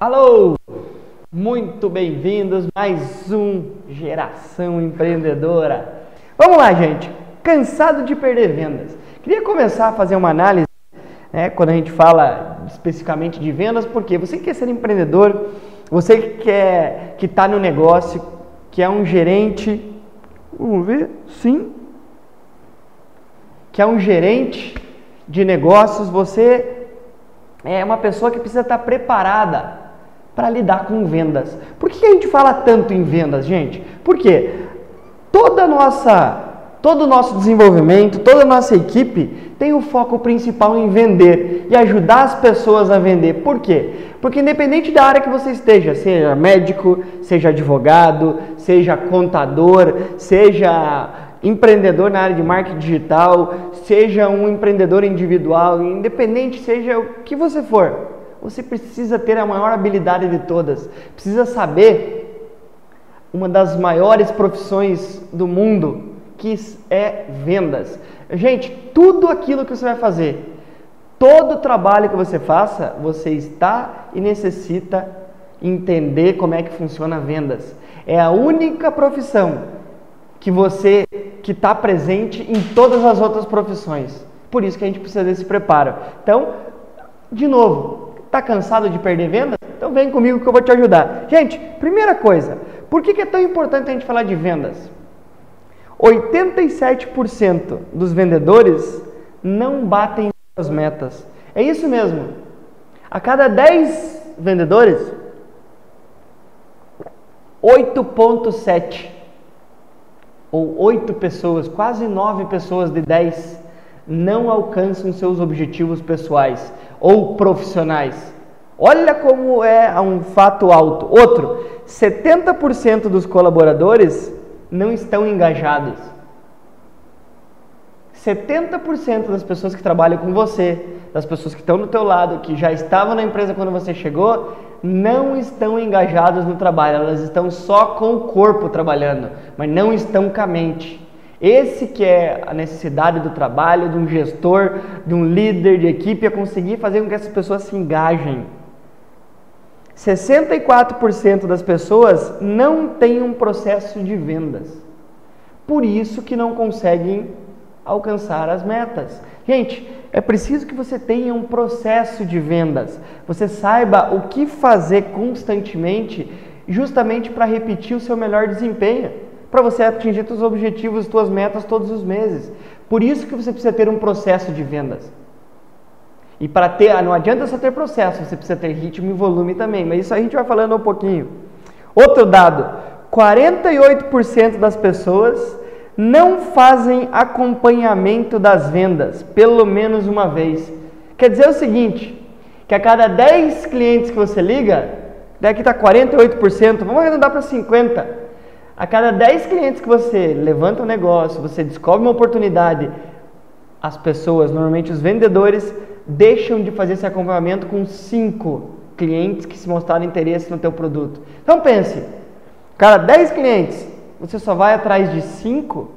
Alô! Muito bem-vindos mais um Geração Empreendedora. Vamos lá, gente. Cansado de perder vendas. Queria começar a fazer uma análise, né, quando a gente fala especificamente de vendas, porque você quer ser empreendedor, você que quer que está no negócio, que é um gerente, vamos ver, sim, que é um gerente de negócios, você é uma pessoa que precisa estar preparada para lidar com vendas. Por que a gente fala tanto em vendas, gente? Porque toda nossa todo o nosso desenvolvimento, toda a nossa equipe tem o foco principal em vender e ajudar as pessoas a vender. Por quê? Porque independente da área que você esteja, seja médico, seja advogado, seja contador, seja empreendedor na área de marketing digital, seja um empreendedor individual, independente seja o que você for, você precisa ter a maior habilidade de todas. Precisa saber uma das maiores profissões do mundo, que é vendas. Gente, tudo aquilo que você vai fazer, todo trabalho que você faça, você está e necessita entender como é que funciona vendas. É a única profissão que você que está presente em todas as outras profissões. Por isso que a gente precisa desse preparo. Então, de novo, está cansado de perder vendas? Então vem comigo que eu vou te ajudar. Gente, primeira coisa, por que, que é tão importante a gente falar de vendas? 87% dos vendedores não batem as metas. É isso mesmo. A cada 10 vendedores, 8.7 ou 8 pessoas, quase 9 pessoas de 10 não alcançam seus objetivos pessoais ou profissionais. Olha como é um fato alto. Outro, 70% dos colaboradores não estão engajados. 70% das pessoas que trabalham com você, das pessoas que estão no teu lado, que já estavam na empresa quando você chegou, não estão engajados no trabalho, elas estão só com o corpo trabalhando, mas não estão com a mente. Esse que é a necessidade do trabalho, de um gestor, de um líder de equipe, é conseguir fazer com que essas pessoas se engajem. 64% das pessoas não têm um processo de vendas. Por isso que não conseguem alcançar as metas. Gente, é preciso que você tenha um processo de vendas. Você saiba o que fazer constantemente, justamente para repetir o seu melhor desempenho, para você atingir seus objetivos, suas metas todos os meses. Por isso que você precisa ter um processo de vendas. E para ter, ah, não adianta só ter processo, você precisa ter ritmo e volume também, mas isso a gente vai falando um pouquinho. Outro dado: 48% das pessoas não fazem acompanhamento das vendas, pelo menos uma vez. Quer dizer o seguinte, que a cada 10 clientes que você liga, daqui está 48%, vamos arredondar para 50%. A cada 10 clientes que você levanta um negócio, você descobre uma oportunidade, as pessoas, normalmente os vendedores, deixam de fazer esse acompanhamento com 5 clientes que se mostraram interesse no teu produto. Então pense, cada 10 clientes, você só vai atrás de 5,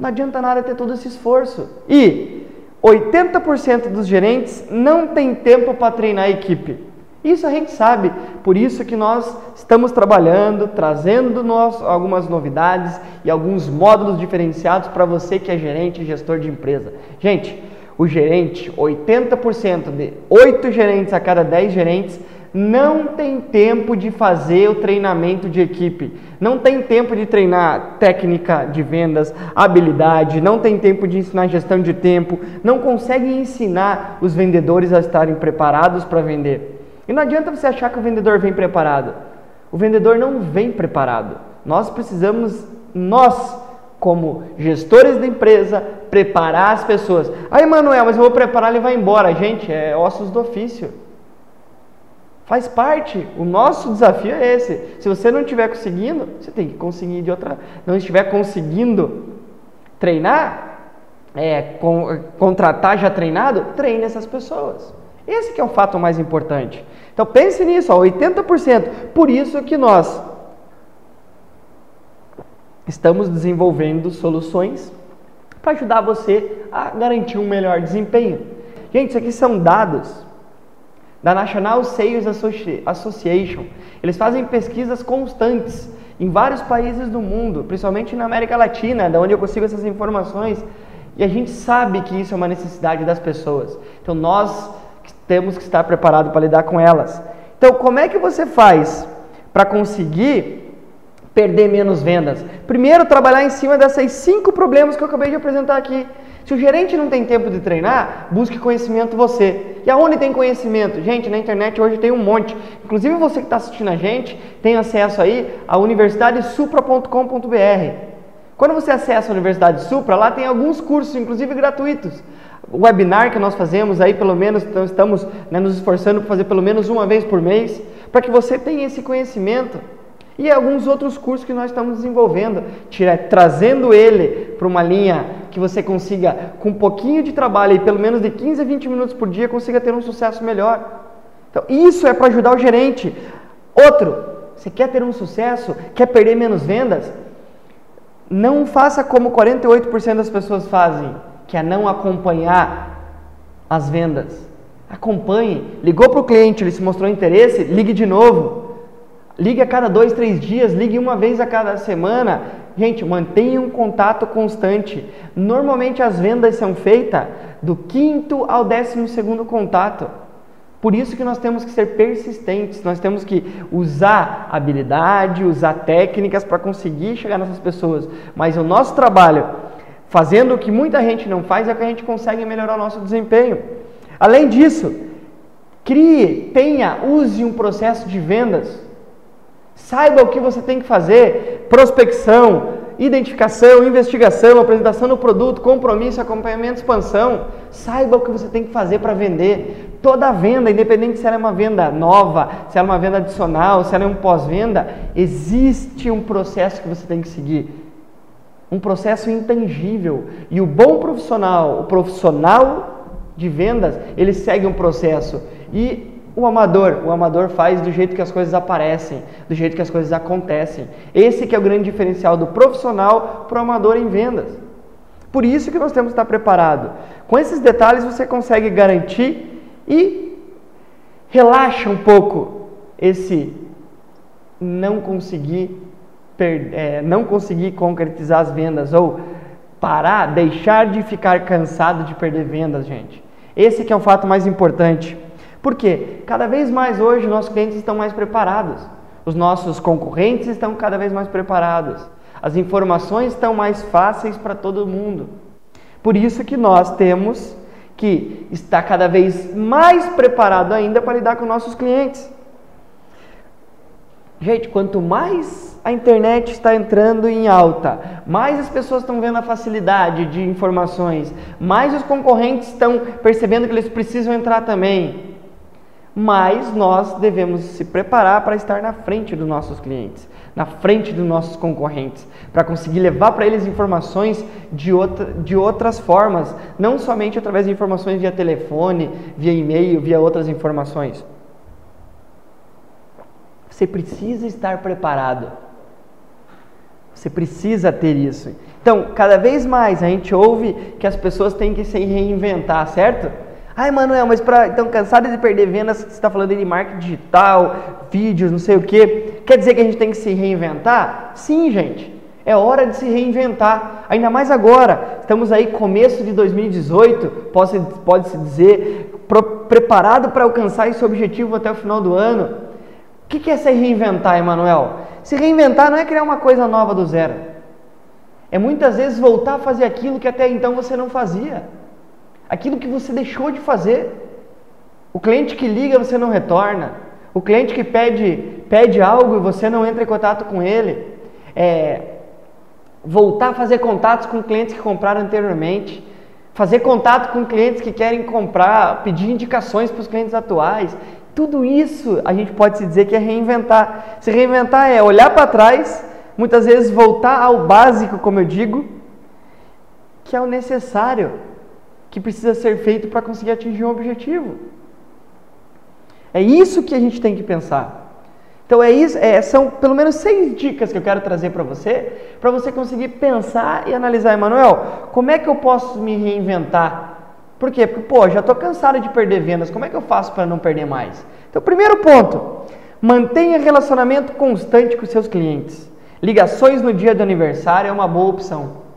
não adianta nada ter todo esse esforço. E 80% dos gerentes não tem tempo para treinar a equipe. Isso a gente sabe, por isso que nós estamos trabalhando, trazendo nós algumas novidades e alguns módulos diferenciados para você que é gerente e gestor de empresa. Gente, o gerente, 80% de 8 gerentes a cada 10 gerentes não tem tempo de fazer o treinamento de equipe, não tem tempo de treinar técnica de vendas, habilidade, não tem tempo de ensinar gestão de tempo, não consegue ensinar os vendedores a estarem preparados para vender. E não adianta você achar que o vendedor vem preparado. O vendedor não vem preparado. Nós precisamos, nós, como gestores da empresa, preparar as pessoas. Aí, Manuel, mas eu vou preparar, ele vai embora. Gente, é ossos do ofício. Faz parte. O nosso desafio é esse. Se você não estiver conseguindo, você tem que conseguir de outra. Não estiver conseguindo treinar, é, com, contratar já treinado, treine essas pessoas. Esse que é o fato mais importante. Então pense nisso, ó, 80%. Por isso que nós estamos desenvolvendo soluções para ajudar você a garantir um melhor desempenho. Gente, isso aqui são dados da National Sales Association. Eles fazem pesquisas constantes em vários países do mundo, principalmente na América Latina, da onde eu consigo essas informações, e a gente sabe que isso é uma necessidade das pessoas. Então nós temos que estar preparados para lidar com elas. Então, como é que você faz para conseguir perder menos vendas? Primeiro, trabalhar em cima desses cinco problemas que eu acabei de apresentar aqui. Se o gerente não tem tempo de treinar, busque conhecimento você. E aonde tem conhecimento? Gente, na internet hoje tem um monte. Inclusive você que está assistindo a gente tem acesso aí a universidadesupra.com.br. Quando você acessa a Universidade Supra, lá tem alguns cursos, inclusive gratuitos. Webinar que nós fazemos aí, pelo menos, então estamos né, nos esforçando para fazer pelo menos uma vez por mês, para que você tenha esse conhecimento. E alguns outros cursos que nós estamos desenvolvendo, tira, trazendo ele para uma linha que você consiga, com um pouquinho de trabalho, e pelo menos de 15 a 20 minutos por dia, consiga ter um sucesso melhor. Então, isso é para ajudar o gerente. Outro, você quer ter um sucesso, quer perder menos vendas? Não faça como 48% das pessoas fazem, que é não acompanhar as vendas. Acompanhe. Ligou para o cliente, ele se mostrou interesse, ligue de novo. Ligue a cada dois, três dias, ligue uma vez a cada semana. Gente, mantenha um contato constante. Normalmente as vendas são feitas do quinto ao décimo segundo contato. Por isso que nós temos que ser persistentes, nós temos que usar habilidade, usar técnicas para conseguir chegar nessas pessoas. Mas o nosso trabalho, fazendo o que muita gente não faz, é que a gente consegue melhorar o nosso desempenho. Além disso, crie, tenha, use um processo de vendas Saiba o que você tem que fazer: prospecção, identificação, investigação, apresentação do produto, compromisso, acompanhamento, expansão. Saiba o que você tem que fazer para vender. Toda venda, independente se ela é uma venda nova, se ela é uma venda adicional, se ela é um pós-venda, existe um processo que você tem que seguir. Um processo intangível. E o bom profissional, o profissional de vendas, ele segue um processo. E o amador, o amador faz do jeito que as coisas aparecem, do jeito que as coisas acontecem. Esse que é o grande diferencial do profissional para o amador em vendas. Por isso que nós temos que estar preparado. Com esses detalhes você consegue garantir e relaxa um pouco esse não conseguir é, não conseguir concretizar as vendas ou parar, deixar de ficar cansado de perder vendas, gente. Esse que é o fato mais importante. Por quê? Cada vez mais hoje nossos clientes estão mais preparados, os nossos concorrentes estão cada vez mais preparados, as informações estão mais fáceis para todo mundo. Por isso que nós temos que estar cada vez mais preparado ainda para lidar com nossos clientes. Gente, quanto mais a internet está entrando em alta, mais as pessoas estão vendo a facilidade de informações, mais os concorrentes estão percebendo que eles precisam entrar também mas nós devemos se preparar para estar na frente dos nossos clientes, na frente dos nossos concorrentes, para conseguir levar para eles informações de, outra, de outras formas, não somente através de informações via telefone, via e-mail, via outras informações. Você precisa estar preparado. Você precisa ter isso. Então, cada vez mais a gente ouve que as pessoas têm que se reinventar, certo? Ai, Manuel, mas para então cansado de perder vendas, você está falando de marketing digital, vídeos, não sei o que. Quer dizer que a gente tem que se reinventar? Sim, gente. É hora de se reinventar. Ainda mais agora. Estamos aí começo de 2018, pode, pode se dizer, pro, preparado para alcançar esse objetivo até o final do ano. O que, é se reinventar, Emanuel? Se reinventar não é criar uma coisa nova do zero. É muitas vezes voltar a fazer aquilo que até então você não fazia aquilo que você deixou de fazer. O cliente que liga, você não retorna. O cliente que pede, pede algo e você não entra em contato com ele. É, voltar a fazer contatos com clientes que compraram anteriormente. Fazer contato com clientes que querem comprar, pedir indicações para os clientes atuais. Tudo isso a gente pode se dizer que é reinventar. Se reinventar é olhar para trás, muitas vezes voltar ao básico, como eu digo, que é o necessário que precisa ser feito para conseguir atingir um objetivo. É isso que a gente tem que pensar. Então é isso, é, são pelo menos seis dicas que eu quero trazer para você, para você conseguir pensar e analisar, Emanuel, como é que eu posso me reinventar Por quê? Porque, pô, já estou cansado de perder vendas, como é que eu faço para não perder mais? Então, primeiro ponto, mantenha relacionamento constante com seus clientes. Ligações no dia do aniversário é uma boa opção.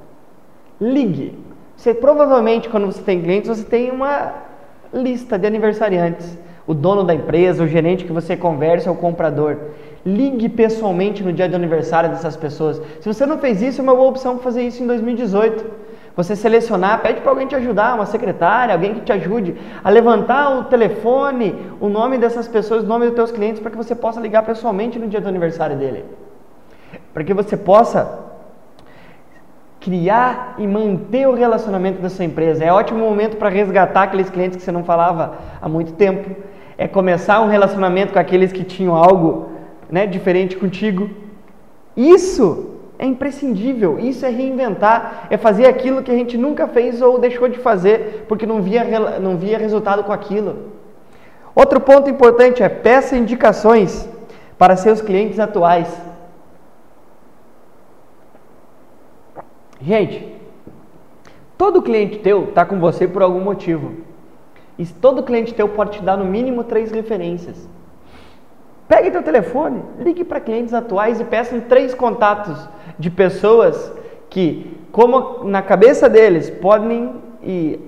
Ligue. Você provavelmente, quando você tem clientes, você tem uma lista de aniversariantes. O dono da empresa, o gerente que você conversa, o comprador. Ligue pessoalmente no dia do aniversário dessas pessoas. Se você não fez isso, é uma boa opção fazer isso em 2018 você selecionar, pede para alguém te ajudar, uma secretária, alguém que te ajude a levantar o telefone, o nome dessas pessoas, o nome dos teus clientes, para que você possa ligar pessoalmente no dia do aniversário dele. Para que você possa criar e manter o relacionamento da sua empresa. É ótimo momento para resgatar aqueles clientes que você não falava há muito tempo. É começar um relacionamento com aqueles que tinham algo né, diferente contigo. Isso é imprescindível. Isso é reinventar, é fazer aquilo que a gente nunca fez ou deixou de fazer porque não via, não via resultado com aquilo. Outro ponto importante é peça indicações para seus clientes atuais. Gente, todo cliente teu está com você por algum motivo. E todo cliente teu pode te dar no mínimo três referências. Pegue teu telefone, ligue para clientes atuais e peça três contatos de pessoas que, como na cabeça deles, podem e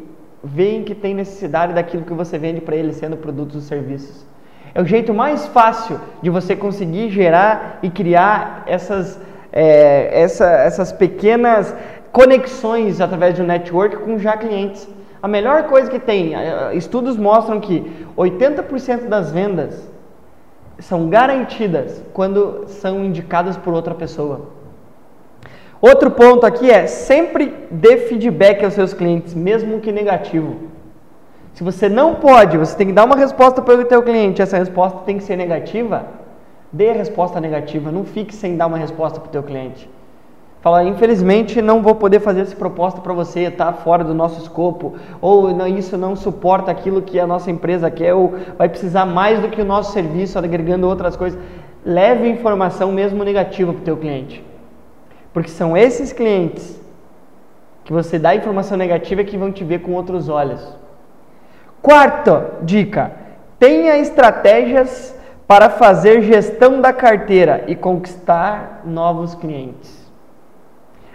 veem que tem necessidade daquilo que você vende para eles, sendo produtos ou serviços. É o jeito mais fácil de você conseguir gerar e criar essas, é, essa, essas pequenas conexões através de um network com já clientes. A melhor coisa que tem, estudos mostram que 80% das vendas são garantidas quando são indicadas por outra pessoa. Outro ponto aqui é sempre dê feedback aos seus clientes, mesmo que negativo. Se você não pode, você tem que dar uma resposta para o teu cliente, essa resposta tem que ser negativa, dê a resposta negativa, não fique sem dar uma resposta para o teu cliente. Fala, infelizmente não vou poder fazer essa proposta para você, está fora do nosso escopo, ou isso não suporta aquilo que a nossa empresa quer, ou vai precisar mais do que o nosso serviço, agregando outras coisas. Leve informação mesmo negativa para o teu cliente. Porque são esses clientes que você dá informação negativa que vão te ver com outros olhos. Quarta dica: tenha estratégias para fazer gestão da carteira e conquistar novos clientes.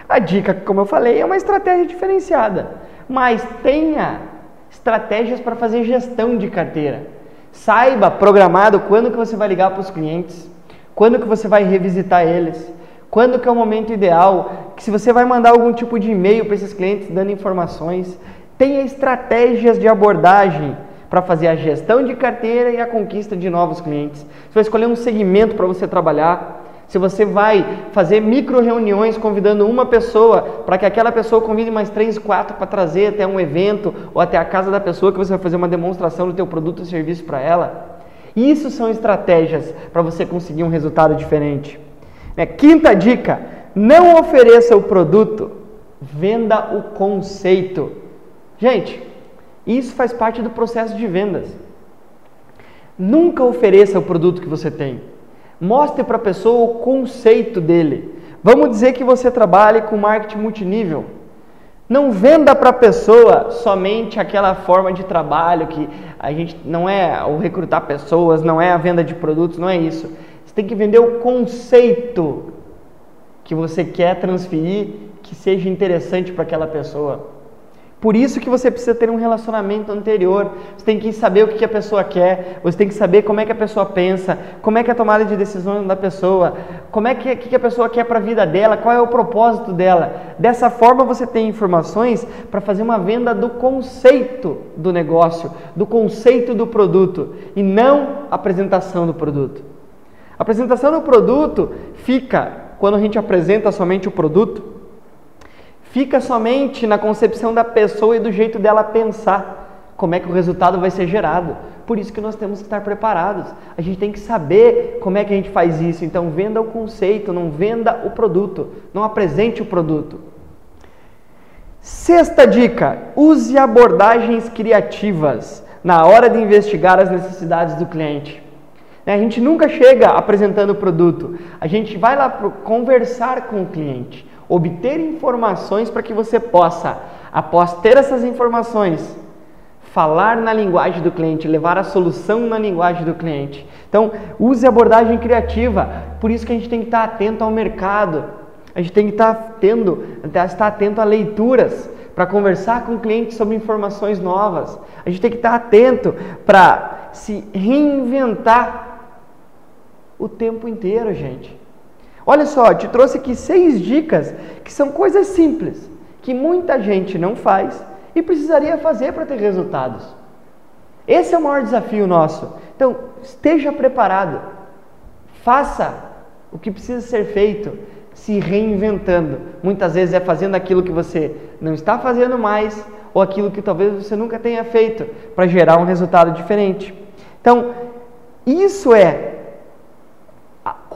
A dica, como eu falei, é uma estratégia diferenciada, mas tenha estratégias para fazer gestão de carteira. Saiba programado quando que você vai ligar para os clientes, quando que você vai revisitar eles, quando que é o momento ideal? Que se você vai mandar algum tipo de e-mail para esses clientes dando informações, tenha estratégias de abordagem para fazer a gestão de carteira e a conquista de novos clientes. Você vai escolher um segmento para você trabalhar. Se você vai fazer micro reuniões convidando uma pessoa para que aquela pessoa convide mais três, quatro para trazer até um evento ou até a casa da pessoa que você vai fazer uma demonstração do teu produto ou serviço para ela. Isso são estratégias para você conseguir um resultado diferente. Né? Quinta dica: não ofereça o produto, venda o conceito. Gente, isso faz parte do processo de vendas. Nunca ofereça o produto que você tem. Mostre para a pessoa o conceito dele. Vamos dizer que você trabalhe com marketing multinível. Não venda para a pessoa somente aquela forma de trabalho que a gente não é o recrutar pessoas, não é a venda de produtos, não é isso tem que vender o conceito que você quer transferir que seja interessante para aquela pessoa. Por isso que você precisa ter um relacionamento anterior. Você tem que saber o que a pessoa quer, você tem que saber como é que a pessoa pensa, como é que é a tomada de decisão da pessoa, como é que, que a pessoa quer para a vida dela, qual é o propósito dela. Dessa forma você tem informações para fazer uma venda do conceito do negócio, do conceito do produto e não apresentação do produto. A apresentação do produto fica, quando a gente apresenta somente o produto, fica somente na concepção da pessoa e do jeito dela pensar como é que o resultado vai ser gerado. Por isso que nós temos que estar preparados. A gente tem que saber como é que a gente faz isso. Então, venda o conceito, não venda o produto, não apresente o produto. Sexta dica: use abordagens criativas na hora de investigar as necessidades do cliente. Né? A gente nunca chega apresentando o produto. A gente vai lá conversar com o cliente, obter informações para que você possa, após ter essas informações, falar na linguagem do cliente, levar a solução na linguagem do cliente. Então, use abordagem criativa. Por isso que a gente tem que estar atento ao mercado. A gente tem que estar tendo, estar atento a leituras para conversar com o cliente sobre informações novas. A gente tem que estar atento para se reinventar o tempo inteiro, gente. Olha só, te trouxe aqui seis dicas que são coisas simples, que muita gente não faz e precisaria fazer para ter resultados. Esse é o maior desafio nosso. Então, esteja preparado. Faça o que precisa ser feito, se reinventando. Muitas vezes é fazendo aquilo que você não está fazendo mais ou aquilo que talvez você nunca tenha feito para gerar um resultado diferente. Então, isso é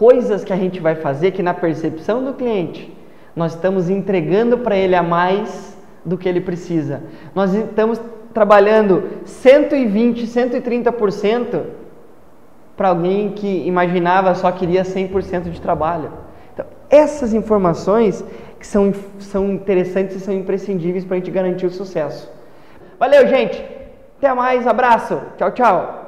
coisas que a gente vai fazer que na percepção do cliente nós estamos entregando para ele a mais do que ele precisa. Nós estamos trabalhando 120, 130% para alguém que imaginava só queria 100% de trabalho. Então, essas informações que são, são interessantes e são imprescindíveis para a gente garantir o sucesso. Valeu, gente! Até mais, abraço! Tchau, tchau!